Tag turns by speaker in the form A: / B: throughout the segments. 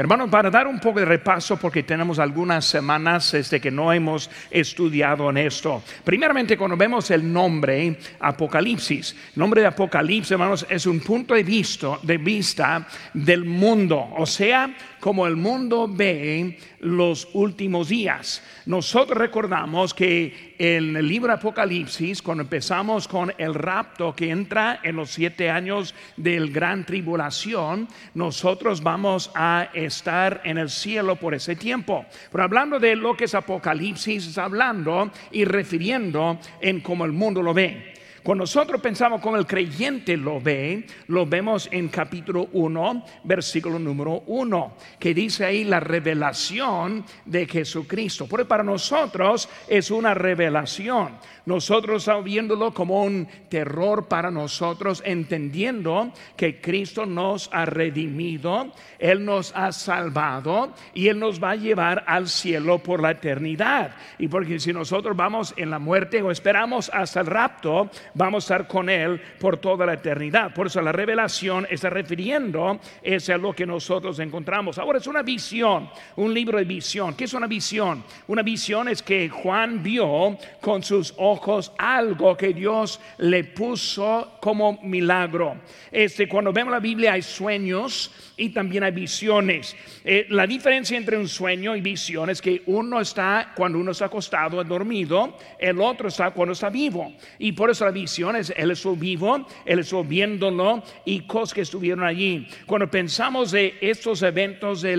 A: Hermanos, para dar un poco de repaso, porque tenemos algunas semanas desde que no hemos estudiado en esto. Primeramente, cuando vemos el nombre Apocalipsis, el nombre de Apocalipsis, hermanos, es un punto de de vista del mundo, o sea, como el mundo ve los últimos días. Nosotros recordamos que en el libro Apocalipsis, cuando empezamos con el rapto que entra en los siete años del gran tribulación, nosotros vamos a estar en el cielo por ese tiempo. Pero hablando de lo que es Apocalipsis, hablando y refiriendo en cómo el mundo lo ve. Cuando nosotros pensamos como el creyente lo ve, lo vemos en capítulo 1, versículo número 1, que dice ahí la revelación de Jesucristo. Porque para nosotros es una revelación. Nosotros estamos viéndolo como un terror para nosotros, entendiendo que Cristo nos ha redimido, Él nos ha salvado y Él nos va a llevar al cielo por la eternidad. Y porque si nosotros vamos en la muerte o esperamos hasta el rapto, vamos a estar con Él por toda la eternidad. Por eso la revelación está refiriendo es a lo que nosotros encontramos. Ahora es una visión, un libro de visión. ¿Qué es una visión? Una visión es que Juan vio con sus ojos algo que Dios le puso como milagro. Este, cuando vemos la Biblia hay sueños y también hay visiones. Eh, la diferencia entre un sueño y visión es que uno está cuando uno está acostado, dormido, el otro está cuando está vivo. Y por eso la visión es, él estuvo vivo, él estuvo viéndolo y cosas que estuvieron allí. Cuando pensamos de estos eventos de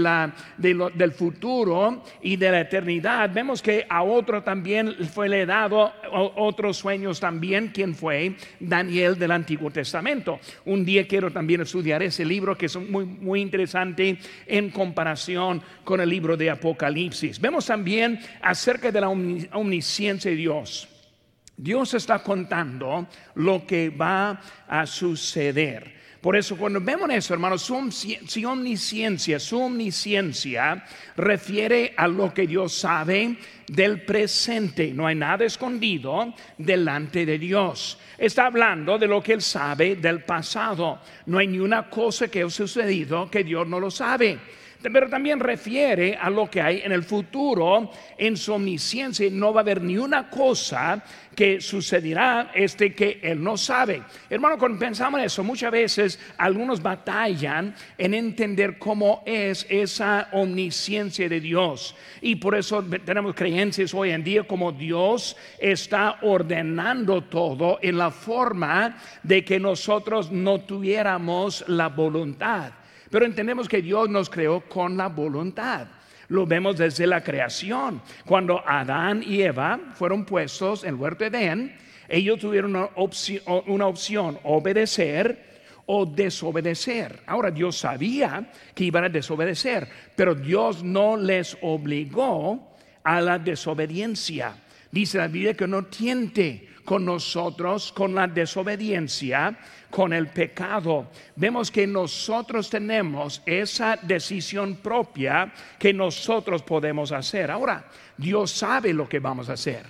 A: del futuro y de la eternidad, vemos que a otro también fue le dado otros sueños también. ¿Quién fue? Daniel del Antiguo Testamento. Un día quiero también estudiar ese libro que es muy muy interesante en comparación con el libro de Apocalipsis. Vemos también acerca de la omnisciencia de Dios. Dios está contando lo que va a suceder. Por eso cuando vemos eso, hermanos, su, omnisciencia, su omnisciencia refiere a lo que Dios sabe del presente. No hay nada escondido delante de Dios. Está hablando de lo que Él sabe del pasado. No hay ni una cosa que ha sucedido que Dios no lo sabe pero también refiere a lo que hay en el futuro en su omnisciencia. No va a haber ni una cosa que sucederá este que él no sabe. Hermano, cuando pensamos en eso, muchas veces algunos batallan en entender cómo es esa omnisciencia de Dios. Y por eso tenemos creencias hoy en día como Dios está ordenando todo en la forma de que nosotros no tuviéramos la voluntad. Pero entendemos que Dios nos creó con la voluntad. Lo vemos desde la creación. Cuando Adán y Eva fueron puestos en el huerto de Edén, ellos tuvieron una opción, una opción, obedecer o desobedecer. Ahora Dios sabía que iban a desobedecer, pero Dios no les obligó a la desobediencia. Dice la Biblia que no tiente con nosotros con la desobediencia, con el pecado. Vemos que nosotros tenemos esa decisión propia que nosotros podemos hacer. Ahora, Dios sabe lo que vamos a hacer.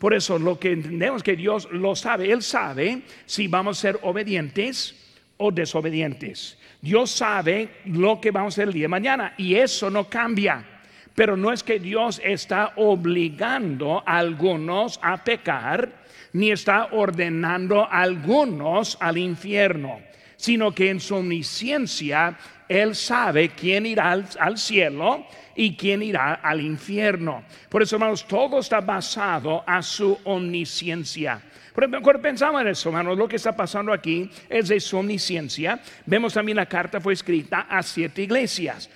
A: Por eso lo que entendemos que Dios lo sabe, Él sabe si vamos a ser obedientes o desobedientes. Dios sabe lo que vamos a hacer el día de mañana y eso no cambia. Pero no es que Dios está obligando a algunos a pecar ni está ordenando algunos al infierno, sino que en su omnisciencia Él sabe quién irá al, cielo y quién irá al infierno. Por eso, hermanos, todo está basado a su omnisciencia. Cuando pensamos en eso, hermanos, lo que está pasando aquí es de su omnisciencia. Vemos también la carta fue escrita a siete iglesias.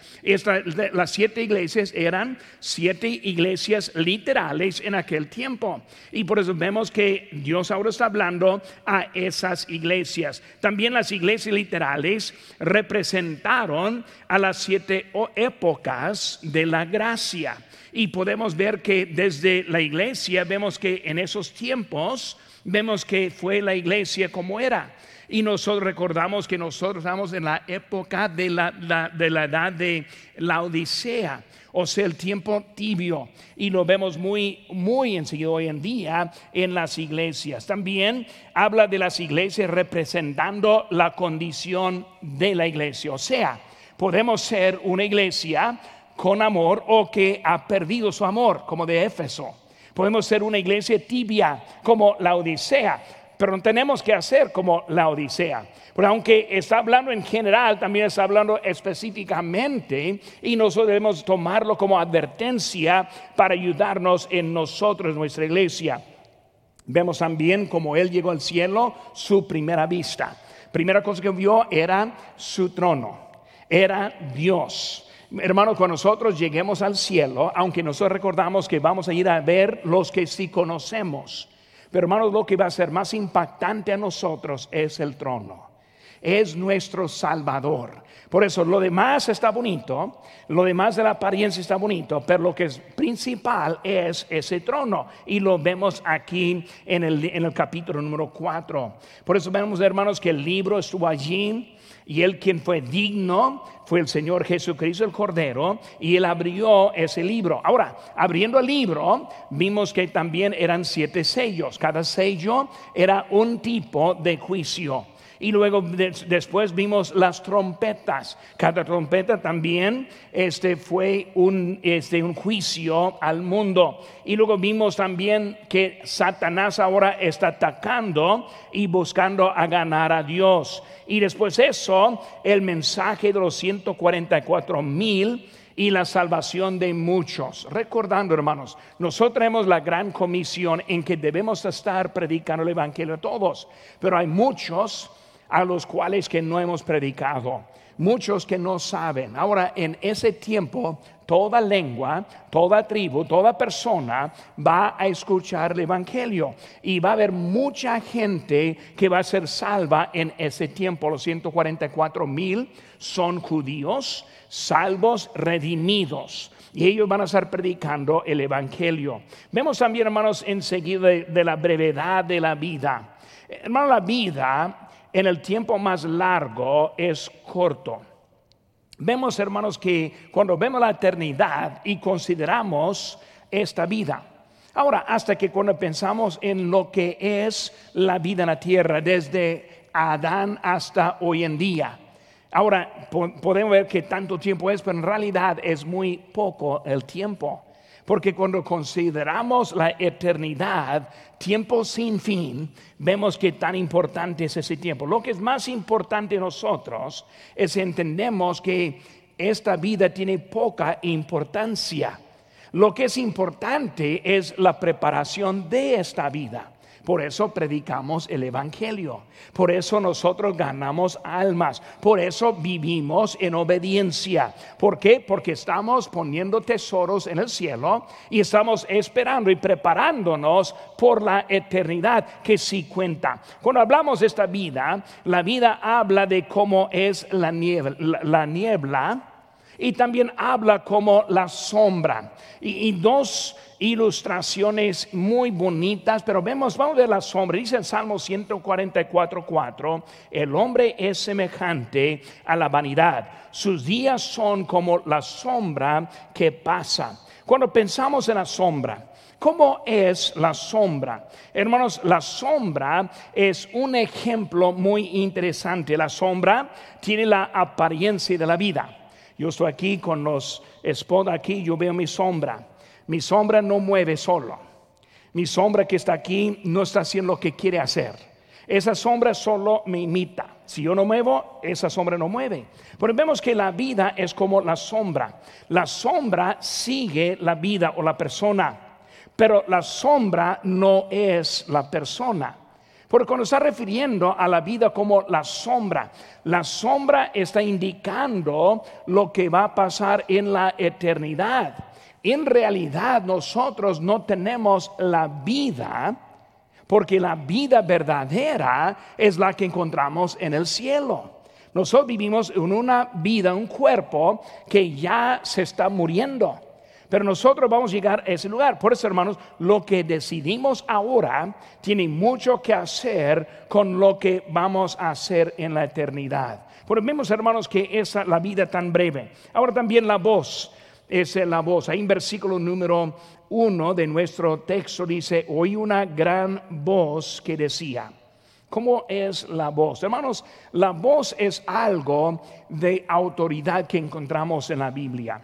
A: las siete iglesias eran siete iglesias literales en aquel tiempo. Y por eso vemos que Dios ahora está hablando a esas iglesias. También las iglesias literales representaron a las siete épocas de la gracia. Y podemos ver que desde la iglesia vemos que en esos tiempos vemos que fue la iglesia como era. Y nosotros recordamos que nosotros estamos en la época de la, de la edad de la Odisea, o sea, el tiempo tibio. Y lo vemos muy, muy enseguida hoy en día en las iglesias. También habla de las iglesias representando la condición de la iglesia. O sea, Podemos ser una iglesia con amor o que ha perdido su amor, como de Éfeso. Podemos ser una iglesia tibia, como la Odisea, pero no tenemos que hacer como la Odisea. Pero aunque está hablando en general, también está hablando específicamente y nosotros debemos tomarlo como advertencia para ayudarnos en nosotros, nuestra iglesia. Vemos también como Él llegó al cielo, su primera vista. Primera cosa que vio era su trono, era Dios. Hermano, cuando nosotros lleguemos al cielo, aunque nosotros recordamos que vamos a ir a ver los que sí conocemos, pero hermanos, lo que va a ser más impactante a nosotros es el trono. Es nuestro Salvador. Por eso lo demás está bonito, lo demás de la apariencia está bonito, pero lo que es principal es ese trono. Y lo vemos aquí en el, en el capítulo número 4. Por eso vemos, hermanos, que el libro estuvo allí y él quien fue digno fue el Señor Jesucristo el Cordero y él abrió ese libro. Ahora, abriendo el libro, vimos que también eran siete sellos. Cada sello era un tipo de juicio. Y luego después vimos las trompetas. Cada trompeta también este, fue un, este, un juicio al mundo. Y luego vimos también que Satanás ahora está atacando y buscando a ganar a Dios. Y después eso, el mensaje de los 144 mil y la salvación de muchos. Recordando, hermanos, nosotros tenemos la gran comisión en que debemos estar predicando el Evangelio a todos, pero hay muchos a los cuales que no hemos predicado, muchos que no saben. Ahora, en ese tiempo, toda lengua, toda tribu, toda persona va a escuchar el Evangelio y va a haber mucha gente que va a ser salva en ese tiempo. Los 144 mil son judíos, salvos, redimidos. Y ellos van a estar predicando el Evangelio. Vemos también, hermanos, enseguida de, de la brevedad de la vida. Hermano, la vida en el tiempo más largo es corto. Vemos, hermanos, que cuando vemos la eternidad y consideramos esta vida, ahora hasta que cuando pensamos en lo que es la vida en la tierra, desde Adán hasta hoy en día, ahora podemos ver que tanto tiempo es, pero en realidad es muy poco el tiempo. Porque cuando consideramos la eternidad, tiempo sin fin, vemos que tan importante es ese tiempo. Lo que es más importante nosotros es entendemos que esta vida tiene poca importancia. Lo que es importante es la preparación de esta vida. Por eso predicamos el Evangelio. Por eso nosotros ganamos almas. Por eso vivimos en obediencia. ¿Por qué? Porque estamos poniendo tesoros en el cielo y estamos esperando y preparándonos por la eternidad que sí cuenta. Cuando hablamos de esta vida, la vida habla de cómo es la niebla. La, niebla y también habla como la sombra. Y, y dos ilustraciones muy bonitas, pero vemos, vamos a ver la sombra. Dice el Salmo 144, 4, el hombre es semejante a la vanidad. Sus días son como la sombra que pasa. Cuando pensamos en la sombra, ¿Cómo es la sombra? Hermanos, la sombra es un ejemplo muy interesante. La sombra tiene la apariencia de la vida. Yo estoy aquí con los esposos aquí, yo veo mi sombra. Mi sombra no mueve solo. Mi sombra que está aquí no está haciendo lo que quiere hacer. Esa sombra solo me imita. Si yo no muevo, esa sombra no mueve. Pero vemos que la vida es como la sombra. La sombra sigue la vida o la persona, pero la sombra no es la persona. Porque cuando está refiriendo a la vida como la sombra, la sombra está indicando lo que va a pasar en la eternidad en realidad nosotros no tenemos la vida, porque la vida verdadera es la que encontramos en el cielo. Nosotros vivimos en una vida, un cuerpo que ya se está muriendo. Pero nosotros vamos a llegar a ese lugar. Por eso, hermanos, lo que decidimos ahora tiene mucho que hacer con lo que vamos a hacer en la eternidad. Por vemos, hermanos, que esa la vida tan breve. Ahora también la voz es la voz. Ahí en versículo número uno de nuestro texto dice, oí una gran voz que decía, ¿Cómo es la voz? Hermanos, la voz es algo de autoridad que encontramos en la Biblia.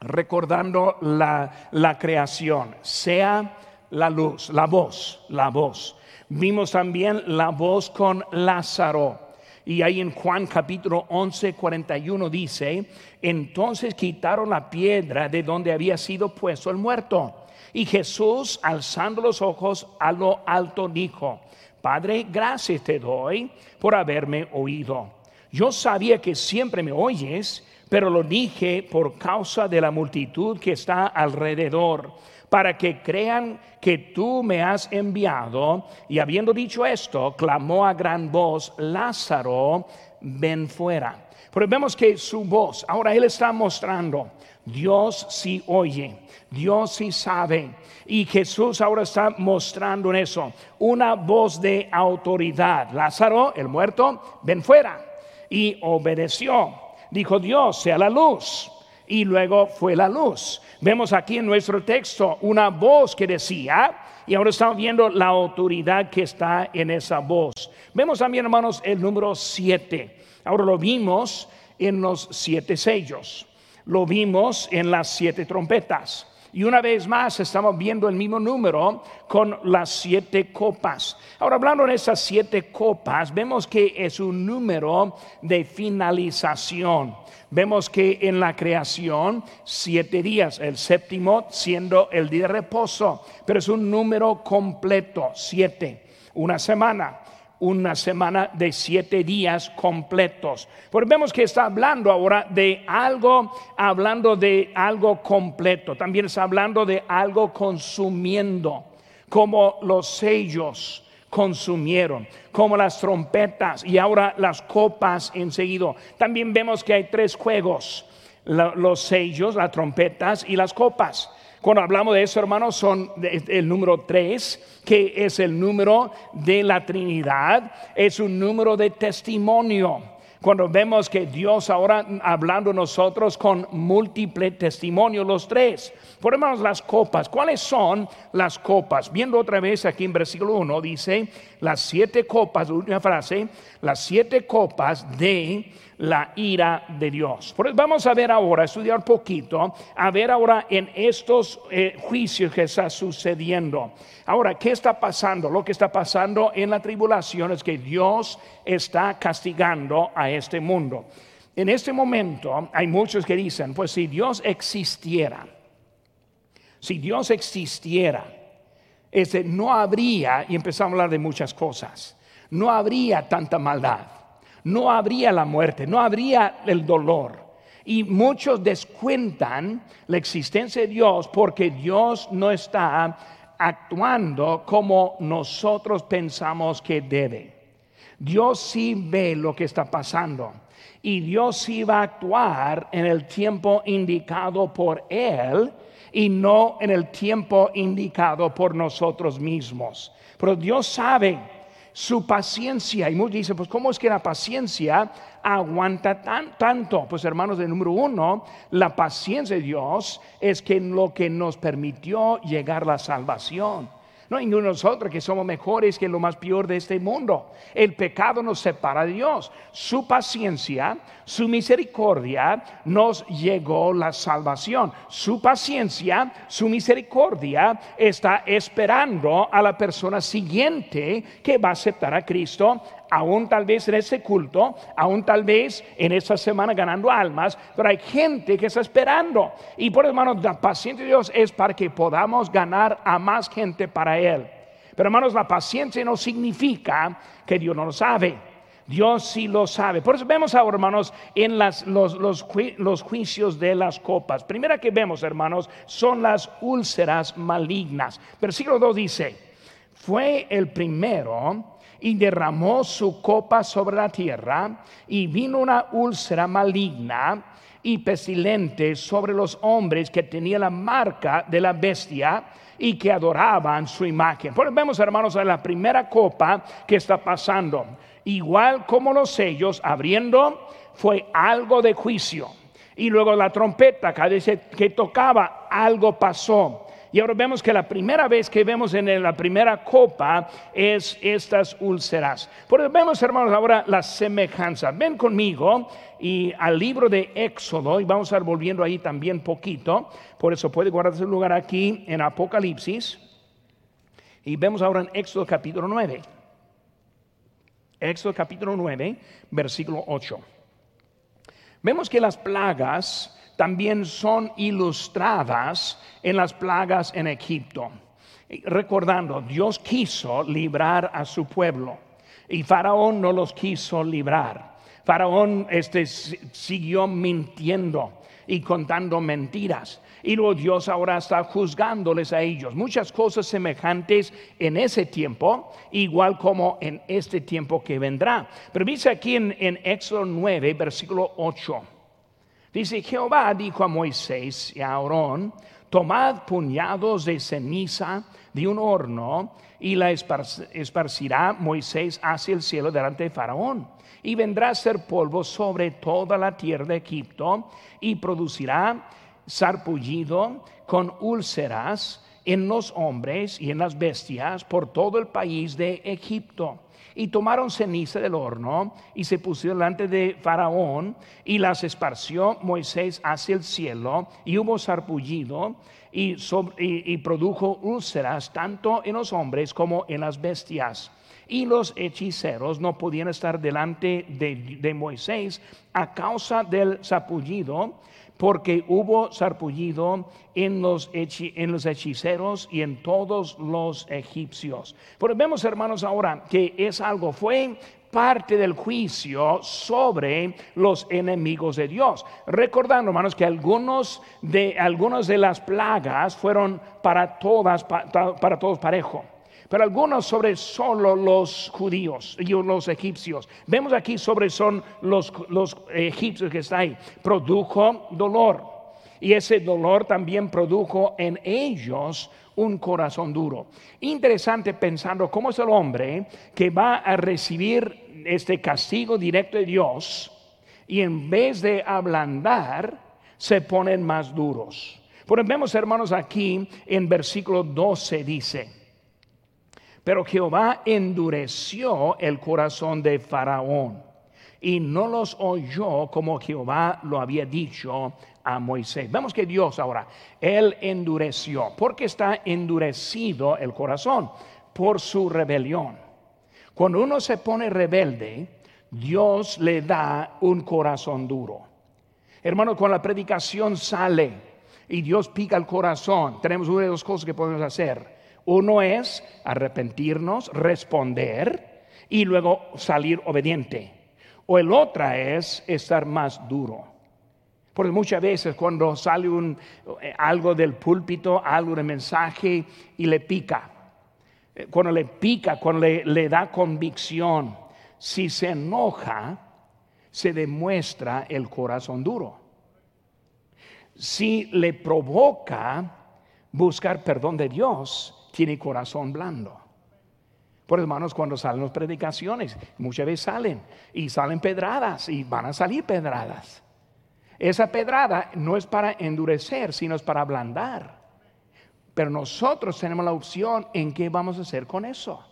A: Recordando la, la creación, sea la luz, la voz, la voz. Vimos también la voz con Lázaro. Y ahí en Juan capítulo 11, 41 dice, entonces quitaron la piedra de donde había sido puesto el muerto. Y Jesús, alzando los ojos a lo alto, dijo, Padre, gracias te doy por haberme oído. Yo sabía que siempre me oyes, pero lo dije por causa de la multitud que está alrededor, para que crean que tú me has enviado. Y habiendo dicho esto, clamó a gran voz, Lázaro, ven fuera. Pero vemos que su voz, ahora él está mostrando, Dios sí oye, Dios sí sabe. Y Jesús ahora está mostrando en eso una voz de autoridad. Lázaro, el muerto, ven fuera. Y obedeció. Dijo Dios, sea la luz. Y luego fue la luz. Vemos aquí en nuestro texto una voz que decía, y ahora estamos viendo la autoridad que está en esa voz. Vemos también, hermanos, el número siete. Ahora lo vimos en los siete sellos. Lo vimos en las siete trompetas. Y una vez más estamos viendo el mismo número con las siete copas. Ahora hablando de esas siete copas, vemos que es un número de finalización. Vemos que en la creación siete días, el séptimo siendo el día de reposo, pero es un número completo, siete, una semana una semana de siete días completos. Porque vemos que está hablando ahora de algo, hablando de algo completo. También está hablando de algo consumiendo, como los sellos consumieron, como las trompetas y ahora las copas enseguida. También vemos que hay tres juegos, los sellos, las trompetas y las copas. Cuando hablamos de eso, hermanos, son el número tres, que es el número de la Trinidad, es un número de testimonio. Cuando vemos que Dios ahora hablando nosotros con múltiple testimonio, los tres. Por hermanos, las copas. ¿Cuáles son las copas? Viendo otra vez aquí en versículo 1, dice las siete copas, última frase, las siete copas de la ira de Dios. vamos a ver ahora, estudiar poquito, a ver ahora en estos eh, juicios que está sucediendo. Ahora, ¿qué está pasando? Lo que está pasando en la tribulación es que Dios está castigando a este mundo. En este momento hay muchos que dicen, pues si Dios existiera, si Dios existiera, ese, no habría, y empezamos a hablar de muchas cosas, no habría tanta maldad no habría la muerte, no habría el dolor. Y muchos descuentan la existencia de Dios porque Dios no está actuando como nosotros pensamos que debe. Dios sí ve lo que está pasando y Dios sí va a actuar en el tiempo indicado por Él y no en el tiempo indicado por nosotros mismos. Pero Dios sabe su paciencia. Y muchos dicen, pues ¿cómo es que la paciencia aguanta tan, tanto? Pues hermanos, de número uno, la paciencia de Dios es que lo que nos permitió llegar la salvación. No hay ninguno de nosotros que somos mejores que lo más peor de este mundo. El pecado nos separa de Dios. Su paciencia, su misericordia nos llegó la salvación. Su paciencia, su misericordia está esperando a la persona siguiente que va a aceptar a Cristo aún tal vez en ese culto, aún tal vez en esta semana ganando almas, pero hay gente que está esperando. Y por hermanos, la paciencia de Dios es para que podamos ganar a más gente para Él. Pero hermanos, la paciencia no significa que Dios no lo sabe. Dios sí lo sabe. Por eso vemos ahora, hermanos, en las, los, los, juicios de las copas. Primera que vemos, hermanos, son las úlceras malignas. Versículo 2 dice, fue el primero y derramó su copa sobre la tierra y vino una úlcera maligna y pestilente sobre los hombres que tenían la marca de la bestia y que adoraban su imagen. Pues vemos, hermanos, en la primera copa que está pasando. Igual como los sellos abriendo, fue algo de juicio. Y luego la trompeta, cada vez que tocaba, algo pasó. Y ahora vemos que la primera vez que vemos en la primera copa es estas úlceras. Por vemos, hermanos, ahora la semejanza. Ven conmigo y al libro de Éxodo, y vamos a estar volviendo ahí también poquito. Por eso puede guardarse un lugar aquí en Apocalipsis. Y vemos ahora en Éxodo capítulo 9. Éxodo capítulo 9, versículo 8. Vemos que las plagas también son ilustradas en las plagas en Egipto. Recordando, Dios quiso librar a su pueblo y Faraón no los quiso librar. Faraón este, siguió mintiendo y contando mentiras. Y luego Dios ahora está juzgándoles a ellos. Muchas cosas semejantes en ese tiempo, igual como en este tiempo que vendrá. Pero dice aquí en, en Éxodo 9, versículo 8. Dice, Jehová dijo a Moisés y a Aarón, tomad puñados de ceniza de un horno y la esparcirá Moisés hacia el cielo delante de Faraón. Y vendrá a ser polvo sobre toda la tierra de Egipto y producirá sarpullido con úlceras en los hombres y en las bestias por todo el país de Egipto y tomaron ceniza del horno y se pusieron delante de Faraón y las esparció Moisés hacia el cielo y hubo sarpullido y, produjo úlceras tanto en los hombres como en las bestias. Y los hechiceros no podían estar delante de, de Moisés a causa del sarpullido porque hubo sarpullido en los, en los hechiceros y en todos los egipcios. Pero vemos, hermanos, ahora que es algo, fue parte del juicio sobre los enemigos de Dios. Recordando, hermanos, que algunos de, algunos de las plagas fueron para, todas, para todos parejo pero algunos sobre solo los judíos y los egipcios. Vemos aquí sobre son los, los egipcios que está ahí. Produjo dolor. Y ese dolor también produjo en ellos un corazón duro. Interesante pensando cómo es el hombre que va a recibir este castigo directo de Dios y en vez de ablandar, se ponen más duros. Por vemos hermanos aquí en versículo 12 dice, pero Jehová endureció el corazón de Faraón y no los oyó como Jehová lo había dicho a Moisés. Vemos que Dios ahora, Él endureció. ¿Por qué está endurecido el corazón? Por su rebelión. Cuando uno se pone rebelde, Dios le da un corazón duro. Hermano, cuando la predicación sale y Dios pica el corazón, tenemos una de dos cosas que podemos hacer uno es arrepentirnos, responder y luego salir obediente. O el otra es estar más duro. Porque muchas veces cuando sale un, eh, algo del púlpito, algo de mensaje y le pica, eh, cuando le pica, cuando le, le da convicción, si se enoja, se demuestra el corazón duro. Si le provoca buscar perdón de Dios, tiene corazón blando. Por hermanos, cuando salen las predicaciones, muchas veces salen y salen pedradas y van a salir pedradas. Esa pedrada no es para endurecer, sino es para ablandar. Pero nosotros tenemos la opción en qué vamos a hacer con eso.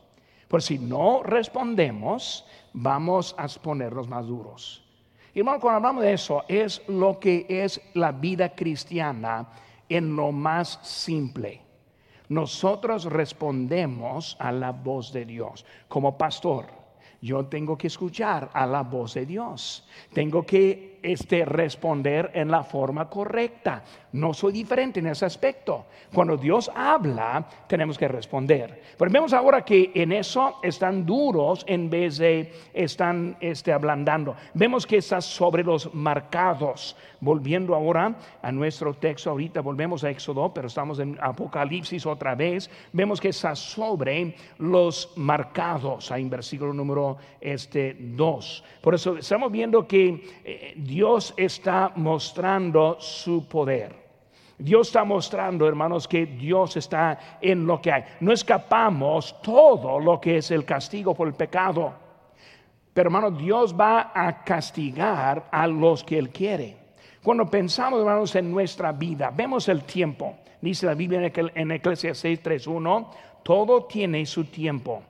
A: Por si no respondemos, vamos a ponernos más duros. Y hermano, cuando hablamos de eso, es lo que es la vida cristiana en lo más simple nosotros respondemos a la voz de Dios. Como pastor, yo tengo que escuchar a la voz de Dios. Tengo que este, responder en la forma correcta. No soy diferente en ese aspecto. Cuando Dios habla, tenemos que responder. Pero vemos ahora que en eso están duros en vez de están este, ablandando. Vemos que está sobre los marcados. Volviendo ahora a nuestro texto, ahorita volvemos a Éxodo, pero estamos en Apocalipsis otra vez. Vemos que está sobre los marcados, ahí en versículo número este, 2. Por eso estamos viendo que eh, Dios está mostrando su poder. Dios está mostrando, hermanos, que Dios está en lo que hay. No escapamos todo lo que es el castigo por el pecado. Pero, hermanos, Dios va a castigar a los que Él quiere. Cuando pensamos, hermanos, en nuestra vida, vemos el tiempo. Dice la Biblia en Eclesiastes 6:3:1, todo tiene su tiempo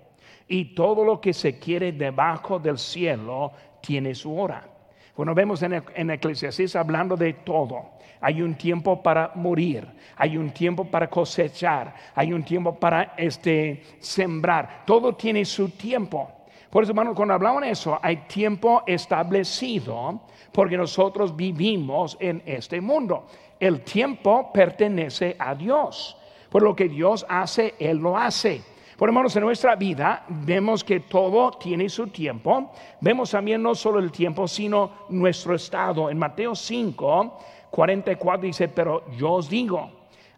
A: y todo lo que se quiere debajo del cielo tiene su hora. Bueno, vemos en, en Eclesiastes hablando de todo. Hay un tiempo para morir, hay un tiempo para cosechar, hay un tiempo para este, sembrar. Todo tiene su tiempo. Por eso, hermanos, cuando hablamos de eso, hay tiempo establecido porque nosotros vivimos en este mundo. El tiempo pertenece a Dios. Por lo que Dios hace, Él lo hace. Por hermanos, en nuestra vida vemos que todo tiene su tiempo. Vemos también no solo el tiempo, sino nuestro estado. En Mateo 5, 44 dice, pero yo os digo,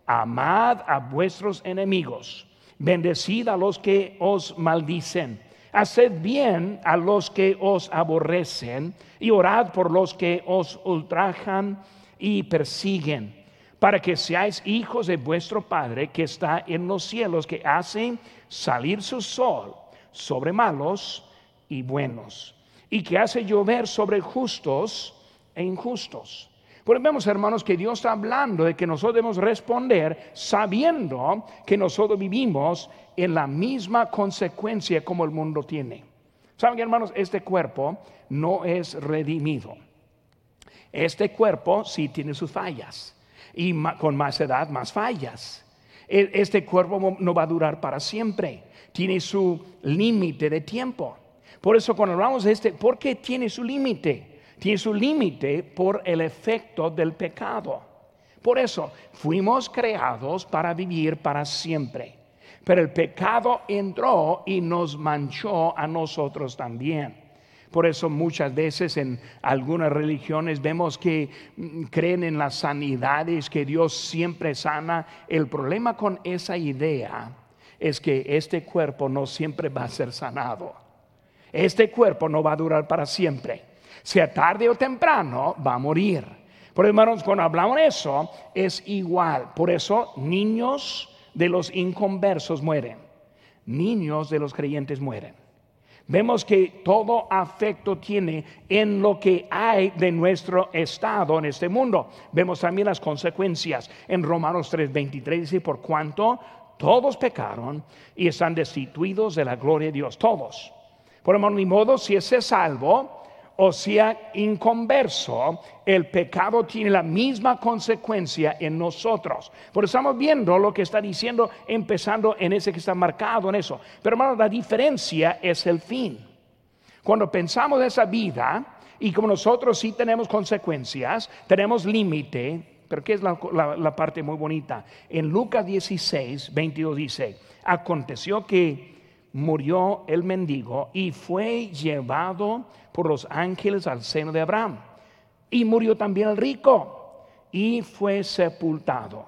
A: amad a vuestros enemigos, bendecid a los que os maldicen, haced bien a los que os aborrecen y orad por los que os ultrajan y persiguen para que seáis hijos de vuestro Padre que está en los cielos, que hace salir su sol sobre malos y buenos, y que hace llover sobre justos e injustos. Pues vemos, hermanos, que Dios está hablando de que nosotros debemos responder sabiendo que nosotros vivimos en la misma consecuencia como el mundo tiene. Saben, hermanos, este cuerpo no es redimido. Este cuerpo sí tiene sus fallas y con más edad, más fallas. E, este cuerpo no va a durar para siempre, tiene su límite de tiempo. Por eso cuando hablamos de este, ¿por qué tiene su límite? Tiene su límite por el efecto del pecado. Por eso fuimos creados para vivir para siempre. Pero el pecado entró y nos manchó a nosotros también. Por eso muchas veces en algunas religiones vemos que mm, creen en las sanidades, que Dios siempre sana. El problema con esa idea es que este cuerpo no siempre va a ser sanado. Este cuerpo no va a durar para siempre. Sea tarde o temprano, va a morir. Por hermanos, cuando hablamos de eso, es igual. Por eso, niños de los inconversos mueren. Niños de los creyentes mueren. Vemos que todo afecto tiene en lo que hay de nuestro estado en este mundo. Vemos también las consecuencias. En Romanos 3:23 dice, por cuanto todos pecaron y están destituidos de la gloria de Dios, todos. Por el modo, si ese salvo, o sea inconverso, el pecado tiene la misma consecuencia en nosotros. Por estamos viendo lo que está diciendo, empezando en ese que está marcado en eso. Pero hermano, la diferencia es el fin. Cuando pensamos de esa vida, y como nosotros sí tenemos consecuencias, tenemos límite, pero ¿qué es la, la parte muy bonita? En Lucas 16, 22 dice, aconteció que murió el mendigo y fue llevado por los ángeles al seno de Abraham. Y murió también el rico y fue sepultado.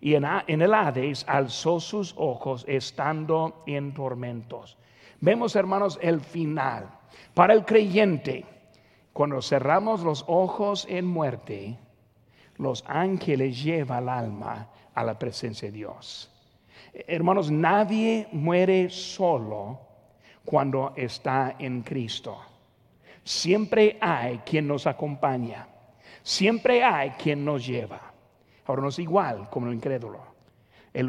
A: Y en, el Hades alzó sus ojos estando en tormentos. Vemos, hermanos, el final. Para el creyente, cuando cerramos los ojos en muerte, los ángeles llevan el alma a la presencia de Dios. Hermanos, nadie muere solo cuando está en Cristo. Siempre hay quien nos acompaña. Siempre hay quien nos lleva. Ahora no es igual como el incrédulo. El,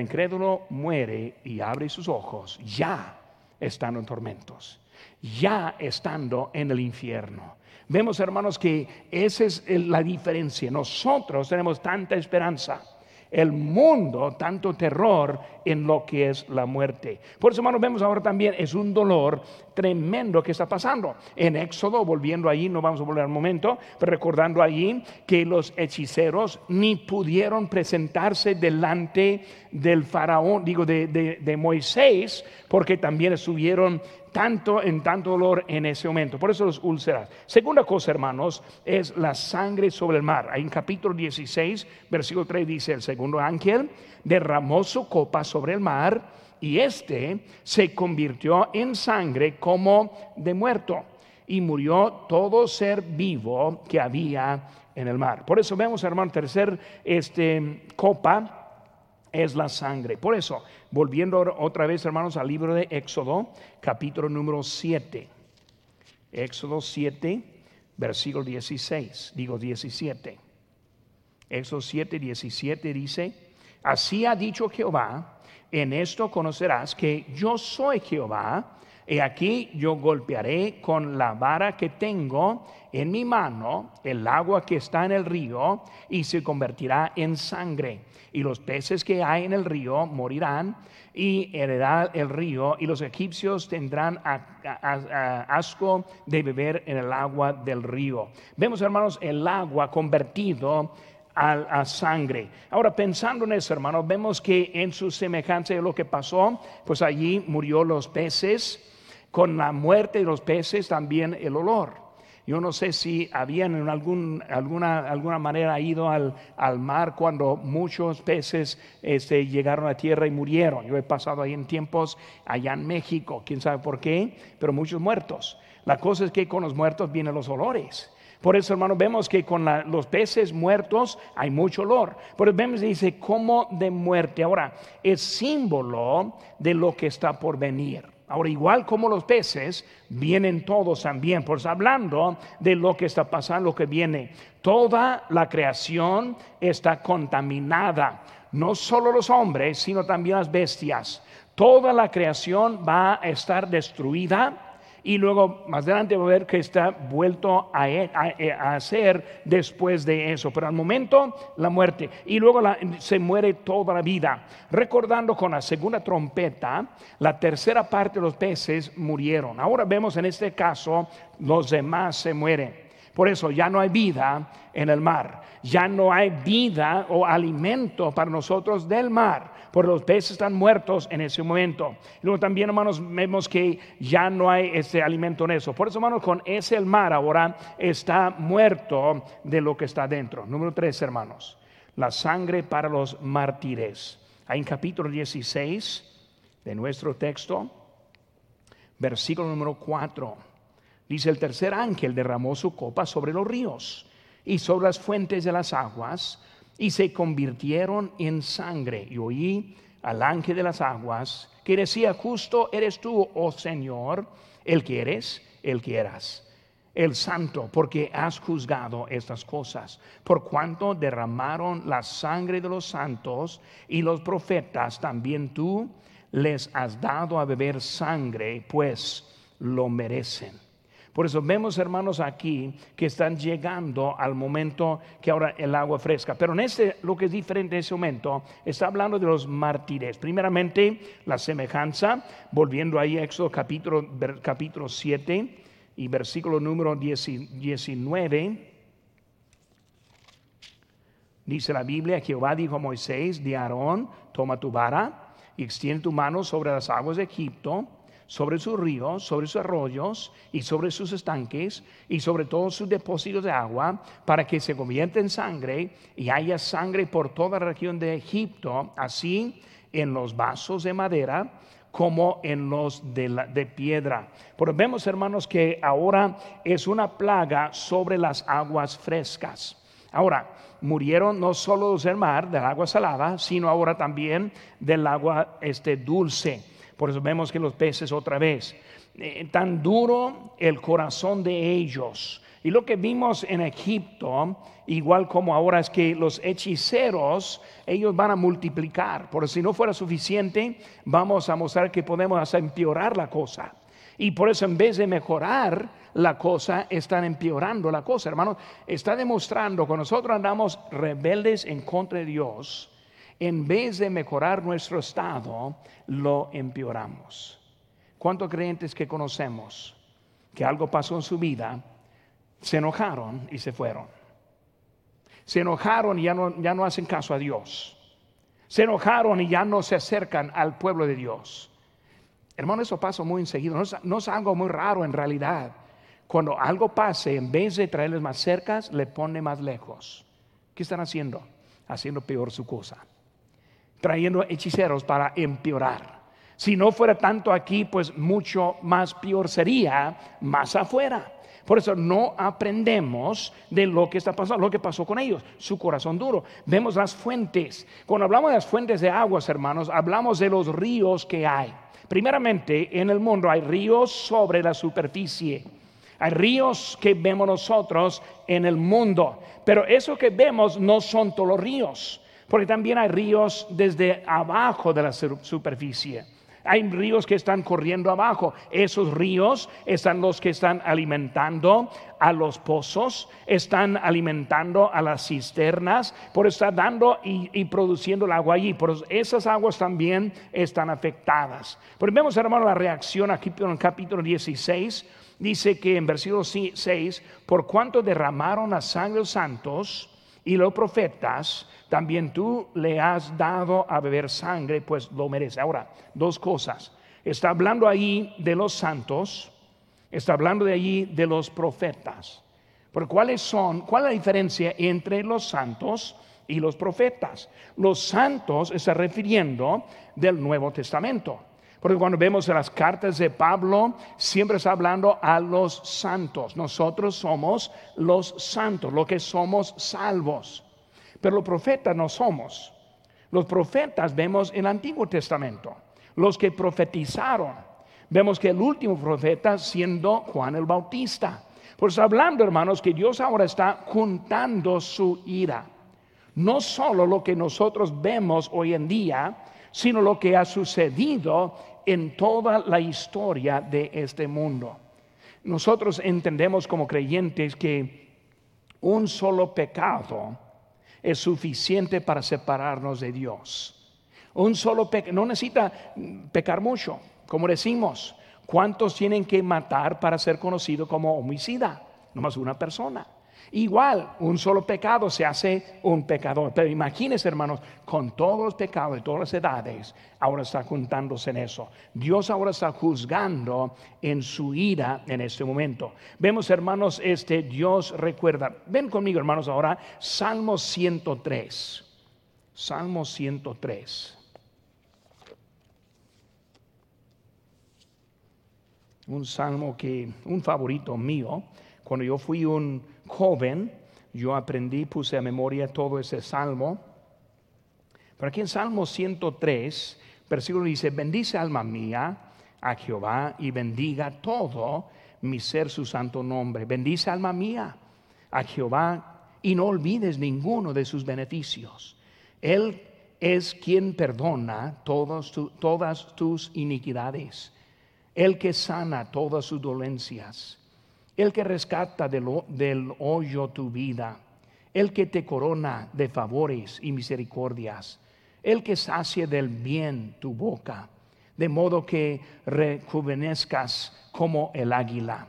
A: incrédulo muere y abre sus ojos ya estando en tormentos, ya estando en el infierno. Vemos, hermanos, que esa es la diferencia. Nosotros tenemos tanta esperanza el mundo tanto terror en lo que es la muerte. Por eso, hermanos, vemos ahora también es un dolor tremendo que está pasando. En Éxodo, volviendo allí, no vamos a volver al momento, pero recordando allí que los hechiceros ni pudieron presentarse delante del faraón, digo, de, de Moisés, porque también estuvieron tanto en tanto dolor en ese momento. Por eso los úlceras. Segunda cosa, hermanos, es la sangre sobre el mar. Ahí en capítulo 16, versículo 3 dice, el segundo ángel derramó su copa sobre el mar y este se convirtió en sangre como de muerto y murió todo ser vivo que había en el mar. Por eso vemos, hermano, tercer este, copa es la sangre. Por eso, volviendo otra vez, hermanos, al libro de Éxodo, capítulo número 7. Éxodo 7, versículo 16, digo 17. Éxodo 7, 17 dice, así ha dicho Jehová, en esto conocerás que yo soy Jehová, y aquí yo golpearé con la vara que tengo en mi mano el agua que está en el río y se convertirá en sangre. Y los peces que hay en el río morirán y heredará el río y los egipcios tendrán asco de beber en el agua del río. Vemos hermanos el agua convertido a, sangre. Ahora, pensando en eso, hermanos, vemos que en su semejanza de lo que pasó, pues allí murió los peces, con la muerte de los peces también el olor. Yo no sé si habían en algún, alguna, alguna manera ido al, al mar cuando muchos peces este, llegaron a tierra y murieron. Yo he pasado ahí en tiempos allá en México, quién sabe por qué, pero muchos muertos. La cosa es que con los muertos vienen los olores. Por eso, hermano, vemos que con los peces muertos hay mucho olor. Por eso vemos, dice, como de muerte. Ahora, es símbolo de lo que está por venir. Ahora, igual como los peces, vienen todos también. Por eso, hablando de lo que está pasando, lo que viene. Toda la creación está contaminada. No solo los hombres, sino también las bestias. Toda la creación va a estar destruida y luego más adelante va a ver que está vuelto a, hacer después de eso. Pero al momento la muerte y luego se muere toda la vida. Recordando con la segunda trompeta, la tercera parte de los peces murieron. Ahora vemos en este caso los demás se mueren. Por eso ya no hay vida en el mar, ya no hay vida o alimento para nosotros del mar, porque los peces están muertos en ese momento. Luego también, hermanos, vemos que ya no hay ese alimento en eso. Por eso, hermanos, con ese el mar ahora está muerto de lo que está dentro. Número tres, hermanos, la sangre para los mártires. Ahí en capítulo 16 de nuestro texto, versículo número 4. Dice, el tercer ángel derramó su copa sobre los ríos y sobre las fuentes de las aguas y se convirtieron en sangre. Y oí al ángel de las aguas que decía, justo eres tú, oh Señor, el que eres, el que eras. El santo, porque has juzgado estas cosas, por cuanto derramaron la sangre de los santos y los profetas, también tú les has dado a beber sangre, pues lo merecen. Por eso vemos, hermanos, aquí que están llegando al momento que ahora el agua fresca. Pero en este, lo que es diferente en ese momento, está hablando de los mártires. Primeramente, la semejanza, volviendo ahí a Éxodo capítulo, capítulo 7 y versículo número 19. Dice la Biblia, Jehová dijo a Moisés, de Aarón, toma tu vara y extiende tu mano sobre las aguas de Egipto sobre sus ríos, sobre sus arroyos y sobre sus estanques y sobre todos sus depósitos de agua, para que se convierta en sangre y haya sangre por toda la región de Egipto, así en los vasos de madera como en los de, piedra. Pero vemos, hermanos, que ahora es una plaga sobre las aguas frescas. Ahora, murieron no solo los del mar, del agua salada, sino ahora también del agua este, dulce. Por eso vemos que los peces otra vez, eh, tan duro el corazón de ellos. Y lo que vimos en Egipto, igual como ahora, es que los hechiceros, ellos van a multiplicar. Por si no fuera suficiente, vamos a mostrar que podemos empeorar la cosa. Y por eso en vez de mejorar la cosa, están empeorando la cosa. Hermano, está demostrando que nosotros andamos rebeldes en contra de Dios en vez de mejorar nuestro estado, lo empeoramos. ¿Cuántos creyentes que conocemos que algo pasó en su vida, se enojaron y se fueron? Se enojaron y ya no, ya no hacen caso a Dios. Se enojaron y ya no se acercan al pueblo de Dios. Hermano, eso pasa muy enseguida. No es, no es algo muy raro en realidad. Cuando algo pase, en vez de traerles más cerca, le pone más lejos. ¿Qué están haciendo? Haciendo peor su cosa trayendo hechiceros para empeorar. Si no fuera tanto aquí, pues mucho más peor sería más afuera. Por eso no aprendemos de lo que está pasando, lo que pasó con ellos, su corazón duro. Vemos las fuentes. Cuando hablamos de las fuentes de aguas, hermanos, hablamos de los ríos que hay. Primeramente, en el mundo hay ríos sobre la superficie. Hay ríos que vemos nosotros en el mundo, pero eso que vemos no son todos los ríos, porque también hay ríos desde abajo de la superficie. Hay ríos que están corriendo abajo. Esos ríos están los que están alimentando a los pozos, están alimentando a las cisternas, por estar dando y, produciendo el agua allí. Por esas aguas también están afectadas. Pero vemos, hermano, la reacción aquí en el capítulo 16. Dice que en versículo 6, por cuanto derramaron la sangre los santos y los profetas, también tú le has dado a beber sangre, pues lo merece. Ahora, dos cosas. Está hablando ahí de los santos, está hablando de allí de los profetas. Pero ¿cuáles son? ¿Cuál es la diferencia entre los santos y los profetas? Los santos está refiriendo del Nuevo Testamento. Porque cuando vemos las cartas de Pablo, siempre está hablando a los santos. Nosotros somos los santos, lo que somos salvos. Pero los profetas no somos. Los profetas vemos en el Antiguo Testamento, los que profetizaron. Vemos que el último profeta siendo Juan el Bautista. Pues hablando, hermanos, que Dios ahora está juntando su ira. No solo lo que nosotros vemos hoy en día, sino lo que ha sucedido en toda la historia de este mundo. Nosotros entendemos como creyentes que un solo pecado es suficiente para separarnos de Dios. Un solo pecado, no necesita pecar mucho, como decimos. ¿Cuántos tienen que matar para ser conocido como homicida? Nomás una persona. Igual, un solo pecado se hace un pecador. Pero imagínense, hermanos, con todos los pecados de todas las edades, ahora está juntándose en eso. Dios ahora está juzgando en su ira en este momento. Vemos, hermanos, este Dios recuerda. Ven conmigo, hermanos, ahora, Salmo 103. Salmo 103. Un salmo que, un favorito mío, cuando yo fui un joven, yo aprendí, puse a memoria todo ese salmo. Pero aquí en Salmo 103, versículo dice, bendice alma mía a Jehová y bendiga todo mi ser su santo nombre. Bendice alma mía a Jehová y no olvides ninguno de sus beneficios. Él es quien perdona todas, todas tus iniquidades, el que sana todas sus dolencias el que rescata del, hoyo tu vida, el que te corona de favores y misericordias, el que sacie del bien tu boca, de modo que rejuvenezcas como el águila.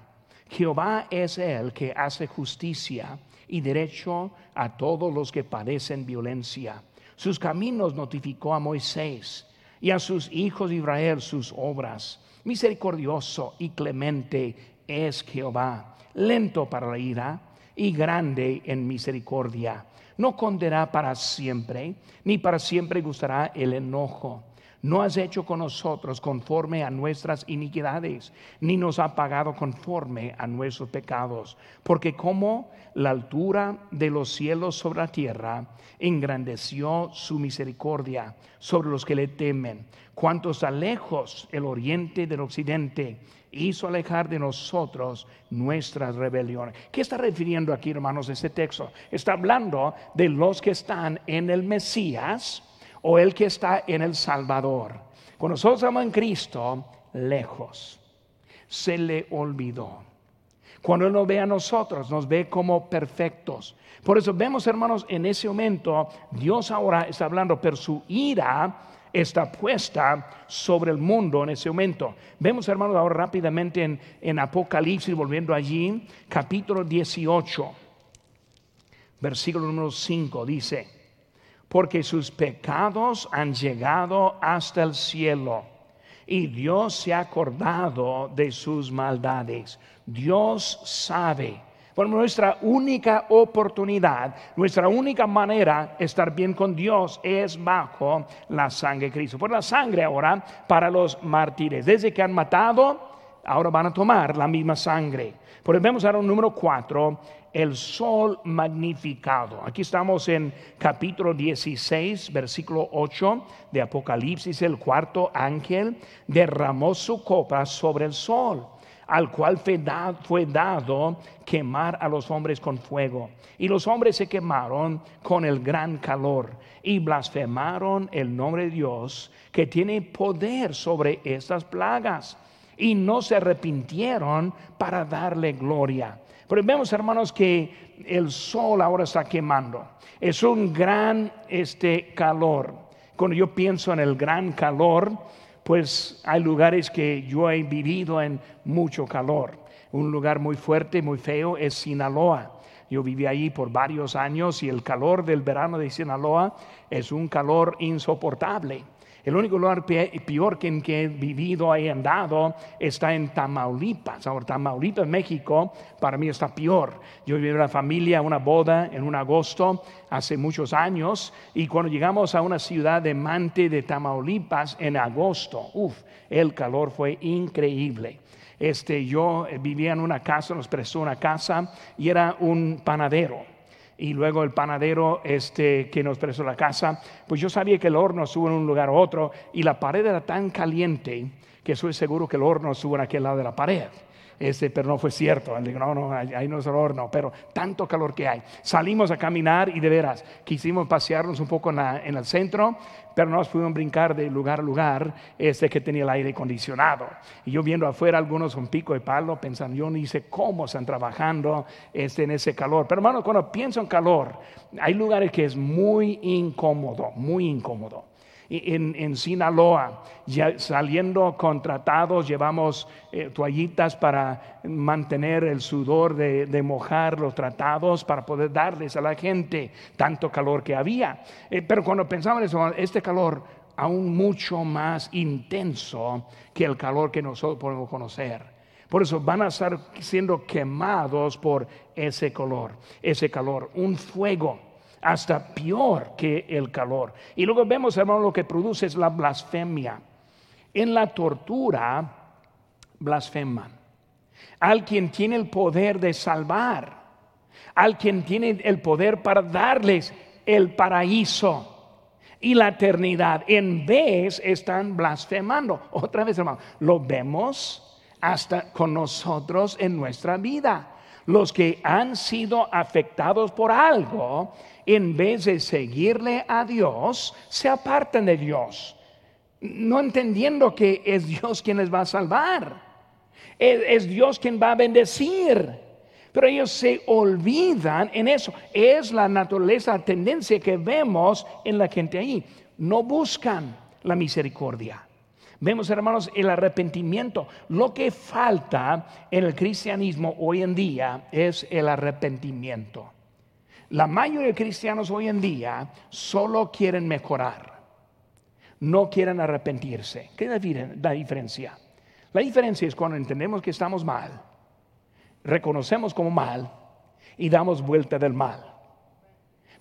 A: Jehová es el que hace justicia y derecho a todos los que padecen violencia. Sus caminos notificó a Moisés y a sus hijos de Israel sus obras. Misericordioso y clemente es Jehová, lento para la ira y grande en misericordia. No condenará para siempre, ni para siempre gustará el enojo. No has hecho con nosotros conforme a nuestras iniquidades, ni nos ha pagado conforme a nuestros pecados. Porque como la altura de los cielos sobre la tierra, engrandeció su misericordia sobre los que le temen. Cuantos a lejos el oriente del occidente, hizo alejar de nosotros nuestras rebeliones. ¿Qué está refiriendo aquí, hermanos, ese texto? Está hablando de los que están en el Mesías o el que está en el Salvador. Cuando nosotros estamos en Cristo, lejos, se le olvidó. Cuando Él nos ve a nosotros, nos ve como perfectos. Por eso vemos, hermanos, en ese momento, Dios ahora está hablando, pero su ira está puesta sobre el mundo en ese momento. Vemos, hermanos, ahora rápidamente en, Apocalipsis, volviendo allí, capítulo 18, versículo número 5, dice, porque sus pecados han llegado hasta el cielo y Dios se ha acordado de sus maldades. Dios sabe bueno, nuestra única oportunidad, nuestra única manera de estar bien con Dios es bajo la sangre de Cristo. Por la sangre ahora para los mártires. Desde que han matado, ahora van a tomar la misma sangre. Por vemos ahora un número 4, el sol magnificado. Aquí estamos en capítulo 16, versículo 8 de Apocalipsis. El cuarto ángel derramó su copa sobre el sol al cual fue, dado quemar a los hombres con fuego. Y los hombres se quemaron con el gran calor y blasfemaron el nombre de Dios que tiene poder sobre estas plagas y no se arrepintieron para darle gloria. Pero vemos, hermanos, que el sol ahora está quemando. Es un gran este, calor. Cuando yo pienso en el gran calor, pues hay lugares que yo he vivido en mucho calor. Un lugar muy fuerte, muy feo es Sinaloa. Yo viví allí por varios años y el calor del verano de Sinaloa es un calor insoportable. El único lugar peor que en que he vivido, he andado, está en Tamaulipas. Ahora, Tamaulipas, México, para mí está peor. Yo viví una familia, una boda en un agosto hace muchos años y cuando llegamos a una ciudad de Mante de Tamaulipas en agosto, uff, el calor fue increíble. Este, yo vivía en una casa, nos prestó una casa y era un panadero y luego el panadero este, que nos prestó la casa, pues yo sabía que el horno estuvo en un lugar u otro y la pared era tan caliente que soy seguro que el horno estuvo en aquel lado de la pared. Este, pero no fue cierto. Él dijo, no, no, ahí no es el horno, pero tanto calor que hay. Salimos a caminar y de veras quisimos pasearnos un poco en, en el centro, pero no nos pudimos brincar de lugar a lugar este que tenía el aire acondicionado. Y yo viendo afuera algunos con pico de palo, pensando, yo ni sé cómo están trabajando este, en ese calor. Pero hermano, cuando pienso en calor, hay lugares que es muy incómodo, muy incómodo en, Sinaloa, ya saliendo contratados, llevamos eh, toallitas para mantener el sudor de, mojar los tratados, para poder darles a la gente tanto calor que había. Eh, pero cuando pensamos en este calor aún mucho más intenso que el calor que nosotros podemos conocer. Por eso van a estar siendo quemados por ese color, ese calor, un fuego hasta peor que el calor. Y luego vemos, hermano, lo que produce es la blasfemia. En la tortura, blasfeman. Al quien tiene el poder de salvar, al quien tiene el poder para darles el paraíso y la eternidad. En vez están blasfemando. Otra vez, hermano, lo vemos hasta con nosotros en nuestra vida. Los que han sido afectados por algo en vez de seguirle a Dios, se apartan de Dios, no entendiendo que es Dios quien les va a salvar, es, Dios quien va a bendecir. Pero ellos se olvidan en eso. Es la naturaleza, la tendencia que vemos en la gente ahí. No buscan la misericordia. Vemos, hermanos, el arrepentimiento. Lo que falta en el cristianismo hoy en día es el arrepentimiento. La mayoría de cristianos hoy en día solo quieren mejorar, no quieren arrepentirse. ¿Qué es la diferencia? La diferencia es cuando entendemos que estamos mal, reconocemos como mal y damos vuelta del mal.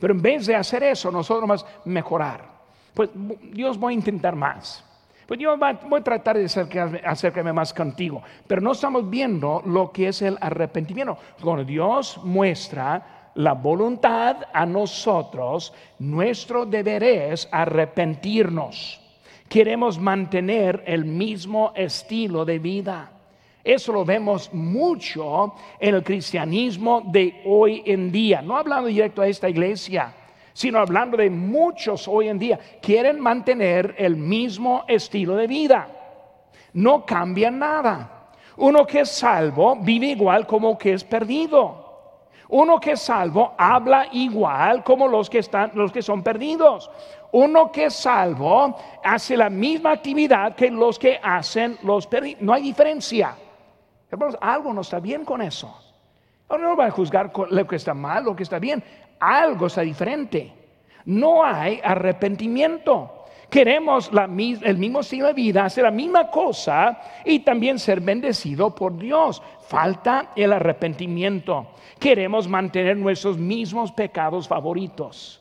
A: Pero en vez de hacer eso, nosotros más mejorar. Pues Dios voy a intentar más. Pues yo voy a tratar de acercarme, más contigo. Pero no estamos viendo lo que es el arrepentimiento. Cuando Dios muestra la voluntad a nosotros, nuestro deber es arrepentirnos. Queremos mantener el mismo estilo de vida. Eso lo vemos mucho en el cristianismo de hoy en día. No hablando directo a esta iglesia, sino hablando de muchos hoy en día. Quieren mantener el mismo estilo de vida. No cambian nada. Uno que es salvo vive igual como que es perdido. Uno que es salvo habla igual como los que están los que son perdidos. Uno que es salvo hace la misma actividad que los que hacen los perdidos. No hay diferencia. Hermanos, algo no está bien con eso. Ahora no va a juzgar lo que está mal, lo que está bien. Algo está diferente. No hay arrepentimiento. Queremos el mismo estilo de vida, hacer la misma cosa y también ser bendecido por Dios. Falta el arrepentimiento queremos mantener nuestros mismos pecados favoritos.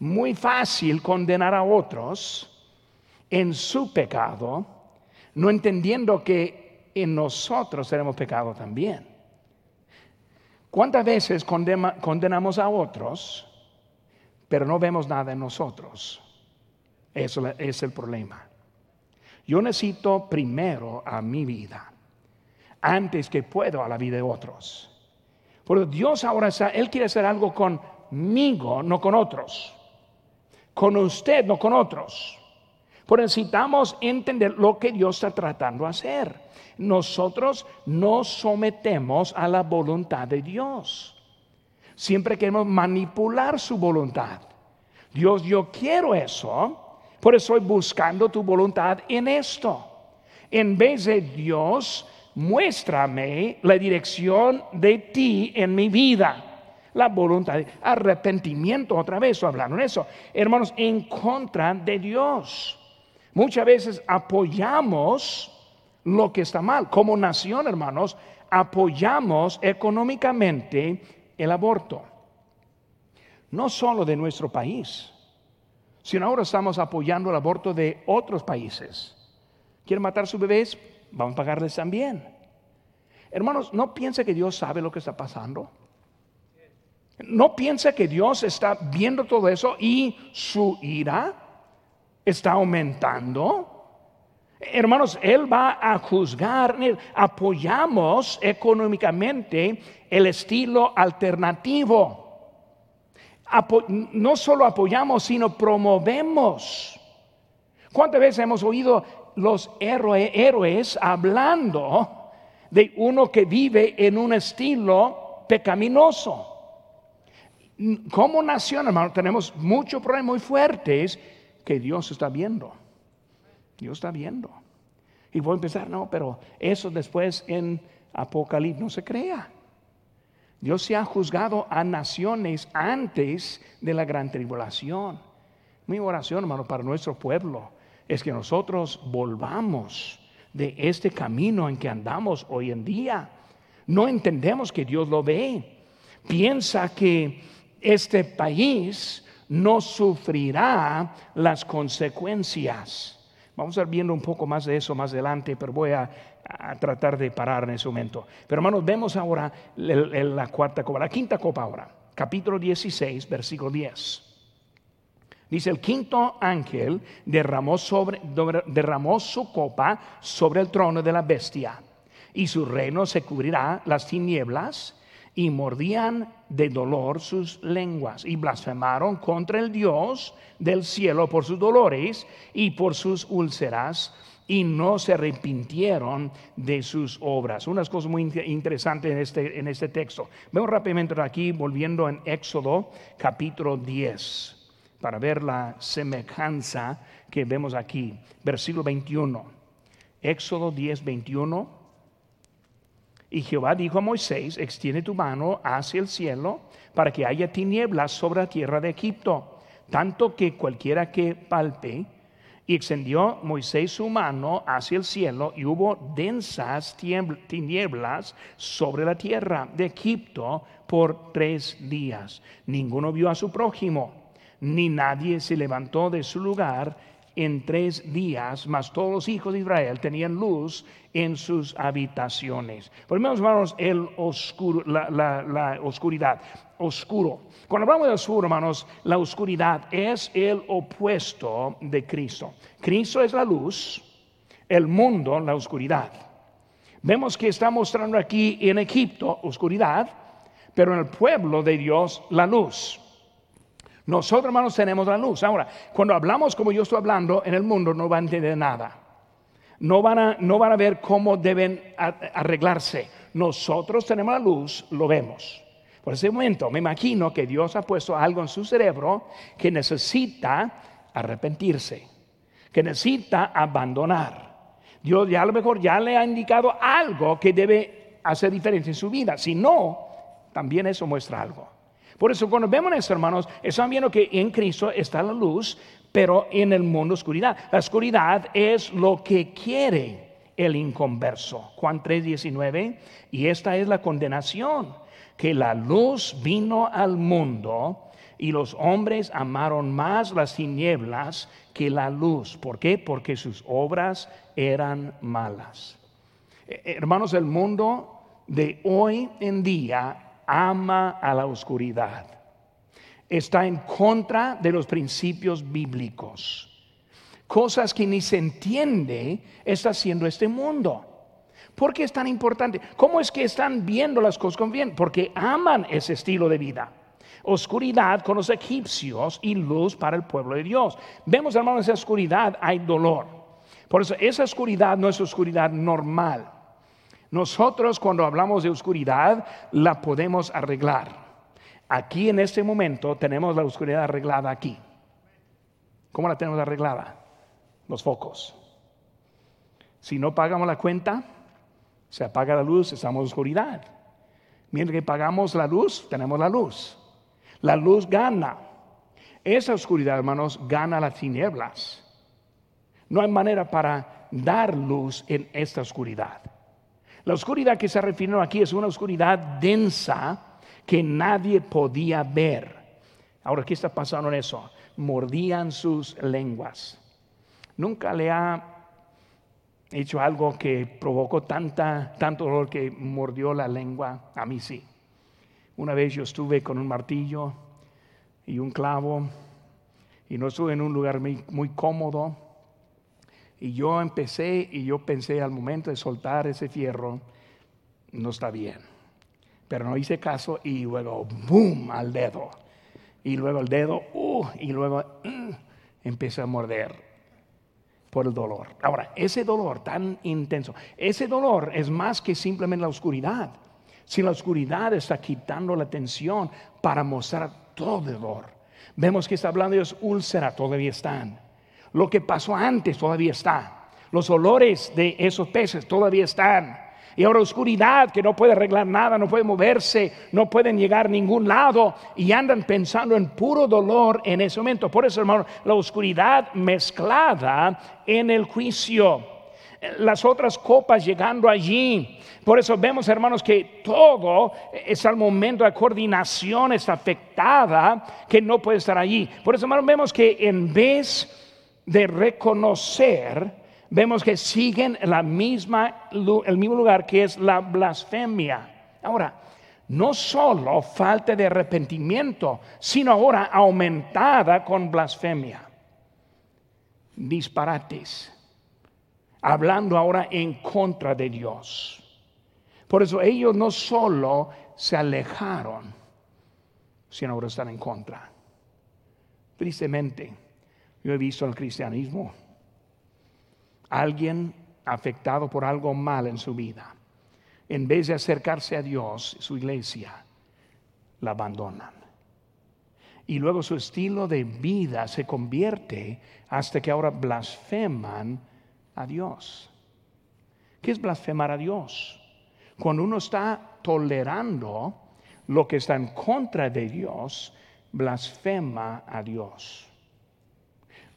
A: Muy fácil condenar a otros en su pecado, no entendiendo que en nosotros tenemos pecado también. ¿Cuántas veces condenamos a otros, pero no vemos nada en nosotros? Eso es el problema. Yo necesito primero a mi vida antes que puedo a la vida de otros. Porque Dios ahora está, Él quiere hacer algo conmigo, no con otros. Con usted, no con otros. Pero necesitamos entender lo que Dios está tratando de hacer. Nosotros no sometemos a la voluntad de Dios. Siempre queremos manipular su voluntad. Dios, yo quiero eso, por eso estoy buscando tu voluntad en esto. En vez de Dios, muéstrame la dirección de ti en mi vida. La voluntad de arrepentimiento, otra vez hablando de eso. Hermanos, en contra de Dios. Muchas veces apoyamos lo que está mal. Como nación, hermanos, apoyamos económicamente el aborto. No solo de nuestro país, sino ahora estamos apoyando el aborto de otros países. ¿Quieren matar sus bebés? Vamos a pagarles también. Hermanos, no piense que Dios sabe lo que está pasando. No piense que Dios está viendo todo eso y su ira está aumentando. Hermanos, Él va a juzgar, apoyamos económicamente el estilo alternativo. No solo apoyamos, sino promovemos. ¿Cuántas veces hemos oído los héroes hablando de uno que vive en un estilo pecaminoso? Como nación, hermano, tenemos muchos problemas muy fuertes que Dios está viendo. Dios está viendo. Y voy a empezar, no, pero eso después en Apocalipsis no se crea. Dios se ha juzgado a naciones antes de la gran tribulación. Mi oración, hermano, para nuestro pueblo es que nosotros volvamos de este camino en que andamos hoy en día. No entendemos que Dios lo ve. Piensa que este país no sufrirá las consecuencias. Vamos a ir viendo un poco más de eso más adelante, pero voy a, tratar de parar en ese momento. Pero hermanos, vemos ahora la cuarta copa, la quinta copa ahora, capítulo 16, versículo 10. Dice, el quinto ángel derramó, sobre, derramó su copa sobre el trono de la bestia, y su reino se cubrirá las tinieblas y mordían de dolor sus lenguas y blasfemaron contra el Dios del cielo por sus dolores y por sus úlceras y no se arrepintieron de sus obras. Unas cosas muy interesantes en este, en este texto. Vemos rápidamente aquí, volviendo en Éxodo capítulo 10, para ver la semejanza que vemos aquí. Versículo 21. Éxodo 10, 21. Y Jehová dijo a Moisés, extiende tu mano hacia el cielo para que haya tinieblas sobre la tierra de Egipto, tanto que cualquiera que palpe. Y extendió Moisés su mano hacia el cielo y hubo densas tinieblas sobre la tierra de Egipto por tres días. Ninguno vio a su prójimo, ni nadie se levantó de su lugar en tres días, mas todos los hijos de Israel tenían luz en sus habitaciones. Primero, hermanos, el oscuro, la, oscuridad, oscuro. Cuando hablamos de oscuro, hermanos, la oscuridad es el opuesto de Cristo. Cristo es la luz, el mundo la oscuridad. Vemos que está mostrando aquí en Egipto oscuridad, pero en el pueblo de Dios la luz. Nosotros, hermanos, tenemos la luz. Ahora, cuando hablamos como yo estoy hablando, en el mundo no van a entender nada. No van a, no van a ver cómo deben arreglarse. Nosotros tenemos la luz, lo vemos. Por ese momento, me imagino que Dios ha puesto algo en su cerebro que necesita arrepentirse, que necesita abandonar. Dios ya a lo mejor ya le ha indicado algo que debe hacer diferencia en su vida. Si no, también eso muestra algo. Por eso cuando vemos esto, hermanos, están viendo que en Cristo está la luz, pero en el mundo oscuridad. La oscuridad es lo que quiere el inconverso. Juan 3:19, y esta es la condenación, que la luz vino al mundo y los hombres amaron más las tinieblas que la luz. ¿Por qué? Porque sus obras eran malas. Eh, hermanos, el mundo de hoy en día ama a la oscuridad. Está en contra de los principios bíblicos. Cosas que ni se entiende está haciendo este mundo. ¿Por qué es tan importante? ¿Cómo es que están viendo las cosas con bien? Porque aman ese estilo de vida. Oscuridad con los egipcios y luz para el pueblo de Dios. Vemos, hermanos, esa oscuridad hay dolor. Por eso, esa oscuridad no es oscuridad normal. Nosotros cuando hablamos de oscuridad la podemos arreglar. Aquí en este momento tenemos la oscuridad arreglada aquí. ¿Cómo la tenemos arreglada? Los focos. Si no pagamos la cuenta, se apaga la luz, estamos en oscuridad. Mientras que pagamos la luz, tenemos la luz. La luz gana. Esa oscuridad, hermanos, gana las tinieblas. No hay manera para dar luz en esta oscuridad. La oscuridad que se refiere aquí es una oscuridad densa que nadie podía ver. Ahora, ¿qué está pasando en eso? Mordían sus lenguas. Nunca le ha He hecho algo que provocó tanta, tanto dolor que mordió la lengua. A mí sí. Una vez yo estuve con un martillo y un clavo y no estuve en un lugar muy, muy cómodo. Y yo empecé y yo pensé al momento de soltar ese fierro, no está bien. Pero no hice caso y luego, ¡boom!, al dedo. Y luego el dedo, uh, y luego uh, empecé a morder por el dolor. Ahora, ese dolor tan intenso, ese dolor es más que simplemente la oscuridad. Si la oscuridad está quitando la atención para mostrar todo el dolor. Vemos que está hablando de los úlceras, todavía están. Lo que pasó antes todavía está. Los olores de esos peces todavía están. Y ahora oscuridad que no puede arreglar nada, no puede moverse, no pueden llegar a ningún lado y andan pensando en puro dolor en ese momento. Por eso, hermano, la oscuridad mezclada en el juicio. Las otras copas llegando allí. Por eso vemos, hermanos, que todo es al momento de coordinación, está afectada, que no puede estar allí. Por eso, hermanos, vemos que en vez de reconocer, vemos que siguen la misma, el mismo lugar que es la blasfemia. Ahora, no solo falta de arrepentimiento, sino ahora aumentada con blasfemia. Disparates. Hablando ahora en contra de Dios. Por eso ellos no solo se alejaron, sino ahora están en contra. Tristemente, yo he visto el cristianismo alguien afectado por algo mal en su vida, en vez de acercarse a Dios, su iglesia, la abandonan. Y luego su estilo de vida se convierte hasta que ahora blasfeman a Dios. ¿Qué es blasfemar a Dios? Cuando uno está tolerando lo que está en contra de Dios, blasfema a Dios.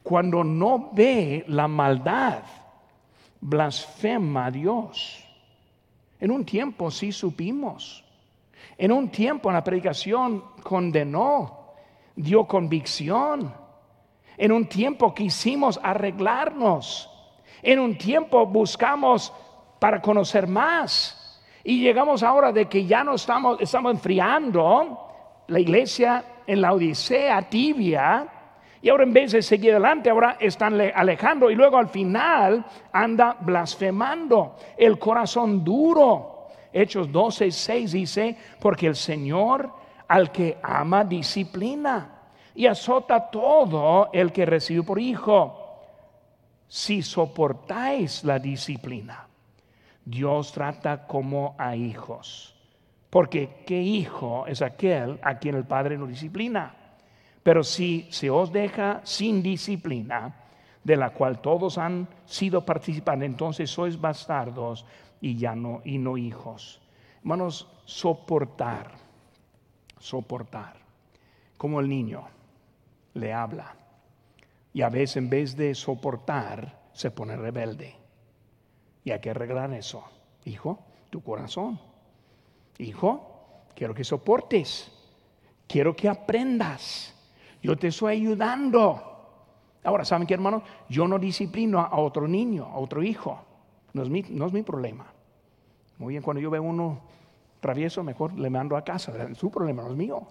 A: Cuando no ve la maldad blasfema a Dios. En un tiempo sí supimos. En un tiempo la predicación condenó, dio convicción. En un tiempo quisimos arreglarnos. En un tiempo buscamos para conocer más. Y llegamos ahora de que ya no estamos, estamos enfriando la iglesia en la Odisea tibia y ahora en vez de seguir adelante, ahora están alejando y luego al final anda blasfemando. El corazón duro. Hechos 12, 6 dice, porque el Señor al que ama disciplina y azota todo el que recibe por hijo. Si soportáis la disciplina, Dios trata como a hijos. Porque ¿qué hijo es aquel a quien el Padre no disciplina? Pero si se os deja sin disciplina, de la cual todos han sido participantes, entonces sois bastardos y ya no, y no hijos. Hermanos, soportar, soportar, como el niño le habla. Y a veces en vez de soportar, se pone rebelde. Y hay que arreglar eso. Hijo, tu corazón. Hijo, quiero que soportes. Quiero que aprendas. Yo te estoy ayudando. Ahora, ¿saben qué, hermano? Yo no disciplino a otro niño, a otro hijo. No es mi, es problema. Muy bien, cuando yo veo uno travieso, mejor le mando a casa. Su problema no es mío.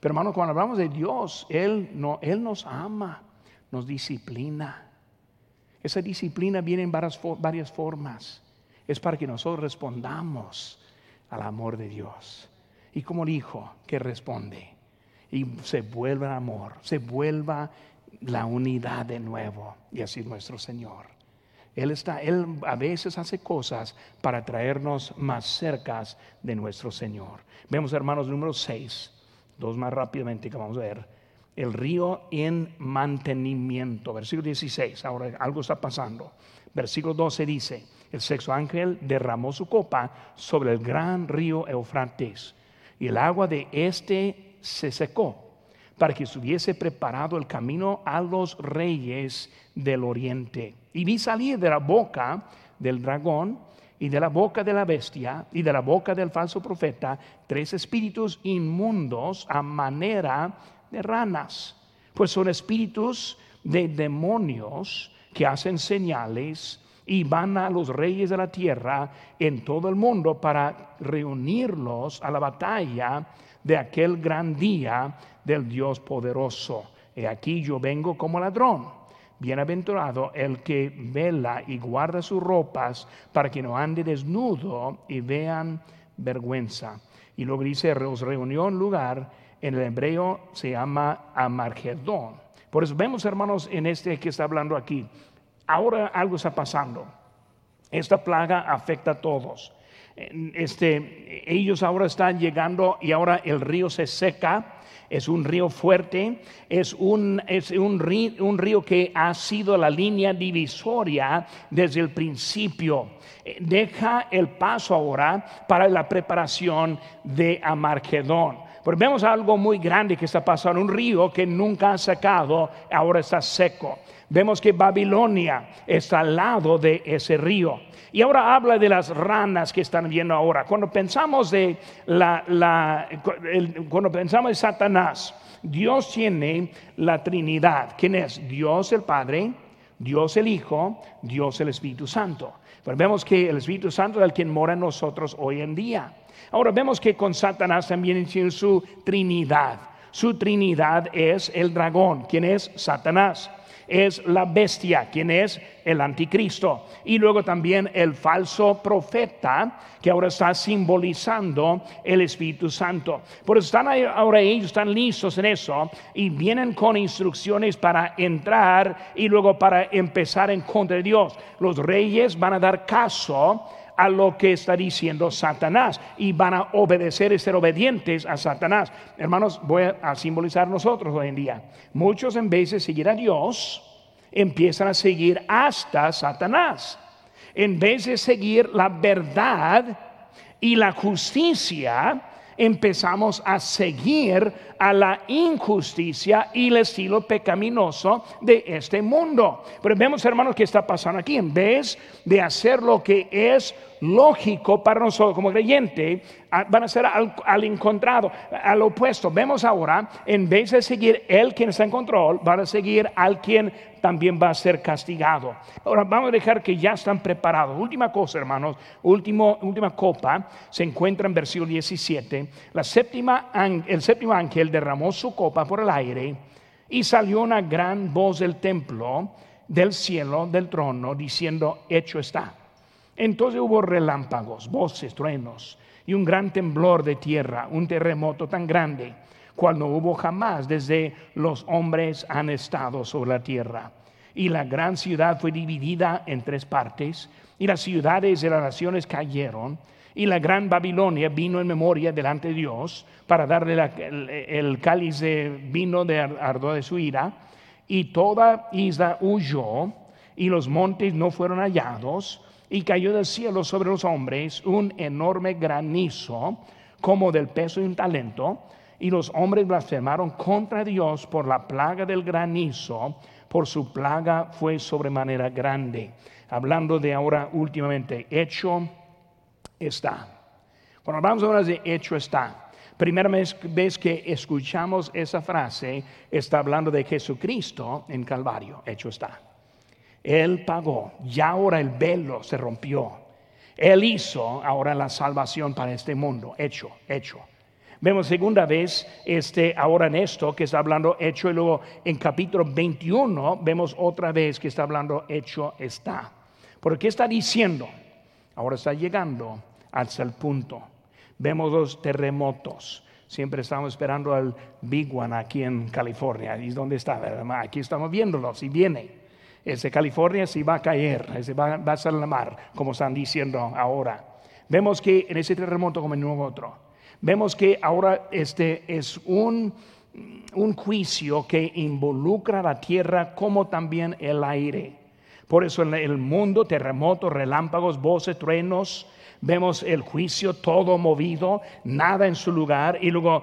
A: Pero hermano, cuando hablamos de Dios, Él, no, Él nos ama, nos disciplina. Esa disciplina viene en varias, varias formas. es para que nosotros respondamos al amor de Dios. Y como el hijo que responde y se vuelve amor, se vuelva la unidad de nuevo. Y así es nuestro Señor. Él está, Él a veces hace cosas para traernos más cerca de nuestro Señor. Vemos, hermanos, número 6, dos más rápidamente que vamos a ver. El río en mantenimiento, versículo 16. Ahora algo está pasando. Versículo 12 dice: El sexto ángel derramó su copa sobre el gran río Eufrates, y el agua de este se secó para que estuviese preparado el camino a los reyes del oriente. Y vi salir de la boca del dragón y de la boca de la bestia y de la boca del falso profeta tres espíritus inmundos a manera de ranas, pues son espíritus de demonios que hacen señales y van a los reyes de la tierra en todo el mundo para reunirlos a la batalla de aquel gran día del Dios poderoso. Y aquí yo vengo como ladrón. Bienaventurado el que vela y guarda sus ropas para que no ande desnudo y vean vergüenza. Y luego dice, os reunió en lugar, en el hebreo se llama Amargedón. Por eso vemos, hermanos, en este que está hablando aquí, ahora algo está pasando. Esta plaga afecta a todos este, ellos ahora están llegando y ahora el río se seca. Es un río fuerte, es, un, es un, río, un río que ha sido la línea divisoria desde el principio. Deja el paso ahora para la preparación de Amargedón. Pero vemos algo muy grande que está pasando. Un río que nunca ha secado, ahora está seco. Vemos que Babilonia está al lado de ese río. Y ahora habla de las ranas que están viendo ahora. Cuando pensamos de la, cuando pensamos de Satanás, Dios tiene la Trinidad. ¿Quién es? Dios el Padre, Dios el Hijo, Dios el Espíritu Santo. Pero vemos que el Espíritu Santo es el quien mora en nosotros hoy en día. Ahora vemos que con Satanás también tiene su Trinidad. Su Trinidad es el dragón. ¿Quién es? Satanás es la bestia, quien es el anticristo. Y luego también el falso profeta, que ahora está simbolizando el Espíritu Santo. Por eso están ahora ellos están listos en eso y vienen con instrucciones para entrar y luego para empezar en contra de Dios. Los reyes van a dar caso a lo que está diciendo Satanás y van a obedecer y ser obedientes a Satanás. Hermanos, voy a simbolizar nosotros hoy en día. Muchos en vez de seguir a Dios, empiezan a seguir hasta Satanás. En vez de seguir la verdad y la justicia, empezamos a seguir a la injusticia y el estilo pecaminoso de este mundo. Pero vemos, hermanos, que está pasando aquí. En vez de hacer lo que es lógico para nosotros como creyente, van a ser al, al, encontrado, al opuesto. Vemos ahora, en vez de seguir el quien está en control, van a seguir al quien también va a ser castigado. Ahora vamos a dejar que ya están preparados. Última cosa, hermanos, último, última copa se encuentra en versículo 17. La séptima, el séptimo ángel derramó su copa por el aire y salió una gran voz del templo, del cielo, del trono, diciendo, hecho está. Entonces hubo relámpagos, voces, truenos y un gran temblor de tierra, un terremoto tan grande cual no hubo jamás desde los hombres han estado sobre la tierra. Y la gran ciudad fue dividida en tres partes, y las ciudades de las naciones cayeron, y la gran Babilonia vino en memoria delante de Dios para darle el, cáliz de vino de ardor de su ira, y toda isla huyó, y los montes no fueron hallados, y cayó del cielo sobre los hombres un enorme granizo, como del peso de un talento, y los hombres blasfemaron contra Dios por la plaga del granizo, por su plaga fue sobremanera grande. Hablando de ahora últimamente, hecho está. Cuando hablamos ahora de hecho está, primera vez, que escuchamos esa frase, está hablando de Jesucristo en Calvario, hecho está. Él pagó, ya ahora el velo se rompió. Él hizo ahora la salvación para este mundo, hecho, hecho. Vemos segunda vez este, ahora en esto que está hablando hecho y luego en capítulo 21 vemos otra vez que está hablando hecho está. Porque está diciendo? Ahora está llegando hasta el punto. Vemos los terremotos. Siempre estamos esperando al Big One aquí en California. ¿Y dónde está? Aquí estamos viéndolo, si viene. Ese California sí va a caer, va, va a ser la mar, como están diciendo ahora. Vemos que en ese terremoto como en ningún otro. Vemos que ahora este es un, un juicio que involucra la tierra como también el aire. Por eso en el mundo, terremotos, relámpagos, voces, truenos, vemos el juicio todo movido, nada en su lugar, y luego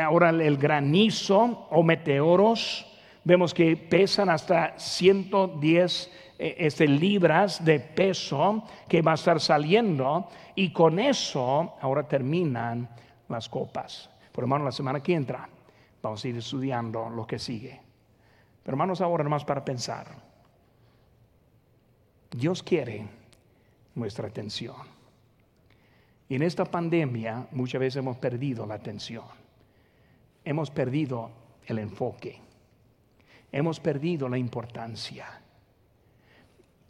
A: ahora el granizo o meteoros, vemos que pesan hasta 110 eh, este, libras de peso que va a estar saliendo, y con eso ahora terminan las copas. Por hermano, la semana que entra vamos a ir estudiando lo que sigue. Pero hermanos, ahora más para pensar. Dios quiere nuestra atención. Y en esta pandemia muchas veces hemos perdido la atención. Hemos perdido el enfoque. Hemos perdido la importancia.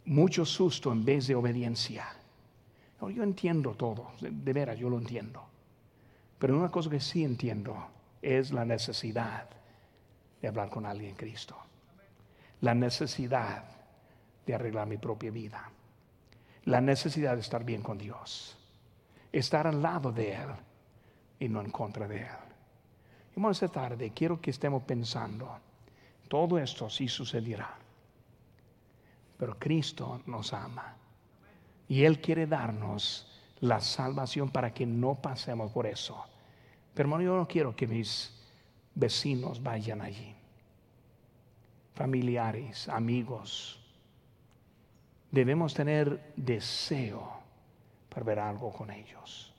A: Mucho susto en vez de obediencia. yo entiendo todo, de veras yo lo entiendo. Pero una cosa que sí entiendo es la necesidad de hablar con alguien en Cristo. La necesidad de arreglar mi propia vida. La necesidad de estar bien con Dios. Estar al lado de Él y no en contra de Él. Y esta tarde quiero que estemos pensando, todo esto sí sucederá. Pero Cristo nos ama. Y Él quiere darnos la salvación para que no pasemos por eso. Pero hermano, yo no quiero que mis vecinos vayan allí. Familiares, amigos, debemos tener deseo para ver algo con ellos.